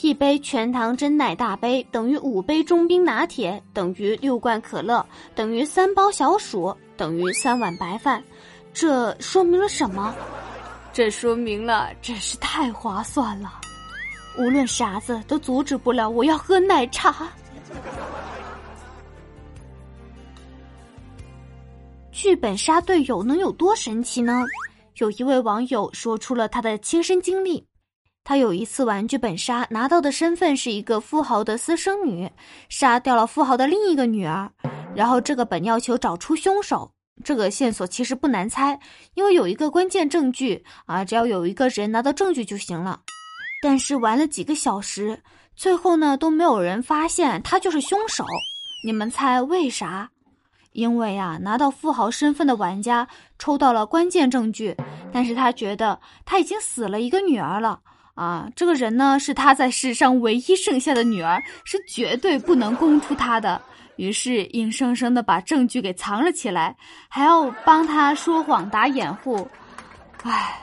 一杯全糖真奶大杯等于五杯中冰拿铁等于六罐可乐等于三包小薯等于三碗白饭，这说明了什么？这说明了真是太划算了，无论啥子都阻止不了我要喝奶茶。剧本杀队友能有多神奇呢？有一位网友说出了他的亲身经历。他有一次玩剧本杀，拿到的身份是一个富豪的私生女，杀掉了富豪的另一个女儿。然后这个本要求找出凶手，这个线索其实不难猜，因为有一个关键证据啊，只要有一个人拿到证据就行了。但是玩了几个小时，最后呢都没有人发现他就是凶手。你们猜为啥？因为啊，拿到富豪身份的玩家抽到了关键证据，但是他觉得他已经死了一个女儿了。啊，这个人呢是他在世上唯一剩下的女儿，是绝对不能供出他的。于是硬生生的把证据给藏了起来，还要帮他说谎打掩护。唉，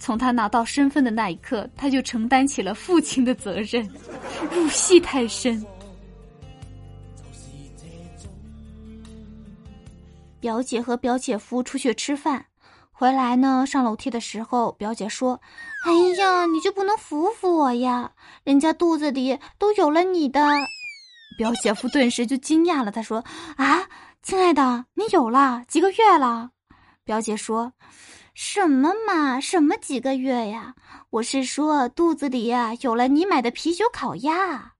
从他拿到身份的那一刻，他就承担起了父亲的责任，入戏太深。表姐和表姐夫出去吃饭。回来呢，上楼梯的时候，表姐说：“哎呀，你就不能扶扶我呀？人家肚子里都有了你的。”表姐夫顿时就惊讶了，他说：“啊，亲爱的，你有了几个月了？”表姐说：“什么嘛，什么几个月呀？我是说肚子里呀有了你买的啤酒烤鸭。”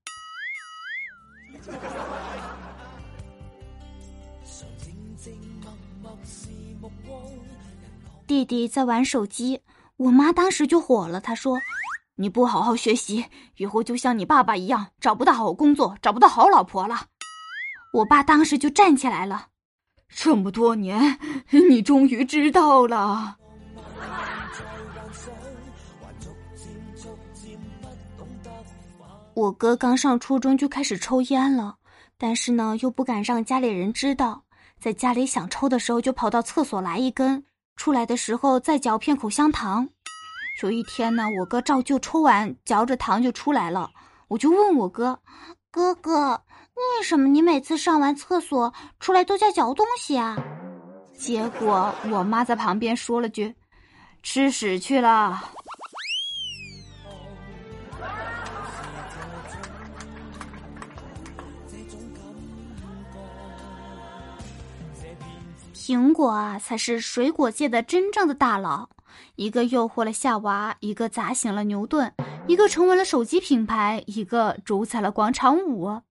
弟弟在玩手机，我妈当时就火了。她说：“你不好好学习，以后就像你爸爸一样，找不到好工作，找不到好老婆了。”我爸当时就站起来了：“这么多年，你终于知道了。”我哥刚上初中就开始抽烟了，但是呢，又不敢让家里人知道，在家里想抽的时候，就跑到厕所来一根。出来的时候再嚼片口香糖。有一天呢，我哥照旧抽完，嚼着糖就出来了。我就问我哥：“哥哥，为什么你每次上完厕所出来都在嚼东西啊？”结果我妈在旁边说了句：“吃屎去了。”苹果啊，才是水果界的真正的大佬。一个诱惑了夏娃，一个砸醒了牛顿，一个成为了手机品牌，一个主宰了广场舞。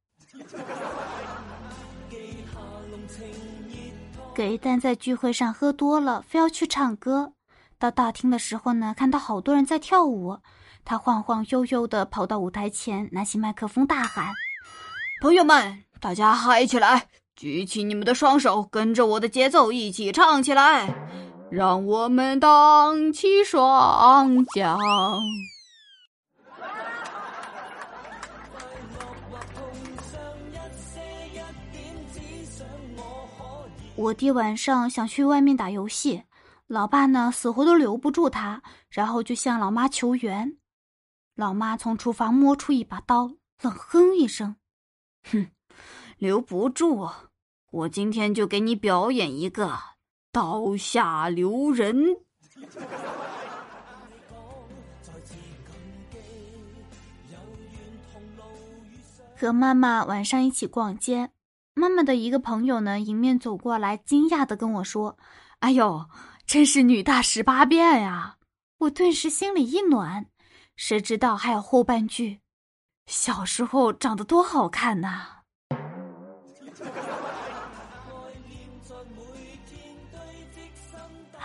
给蛋在聚会上喝多了，非要去唱歌。到大厅的时候呢，看到好多人在跳舞，他晃晃悠悠的跑到舞台前，拿起麦克风大喊：“朋友们，大家嗨起来！”举起你们的双手，跟着我的节奏一起唱起来，让我们荡起双桨。我弟晚上想去外面打游戏，老爸呢死活都留不住他，然后就向老妈求援。老妈从厨房摸出一把刀，冷哼一声：“哼。”留不住，我今天就给你表演一个刀下留人。和妈妈晚上一起逛街，妈妈的一个朋友呢迎面走过来，惊讶的跟我说：“哎呦，真是女大十八变呀！”我顿时心里一暖，谁知道还有后半句：“小时候长得多好看呐！”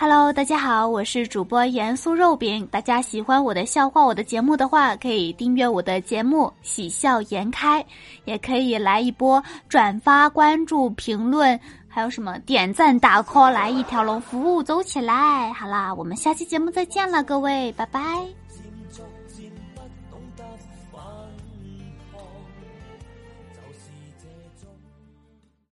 Hello，大家好，我是主播严肃肉饼。大家喜欢我的笑话、我的节目的话，可以订阅我的节目《喜笑颜开》，也可以来一波转发、关注、评论，还有什么点赞、打 call，来一条龙服务，走起来！好啦，我们下期节目再见了，各位，拜拜。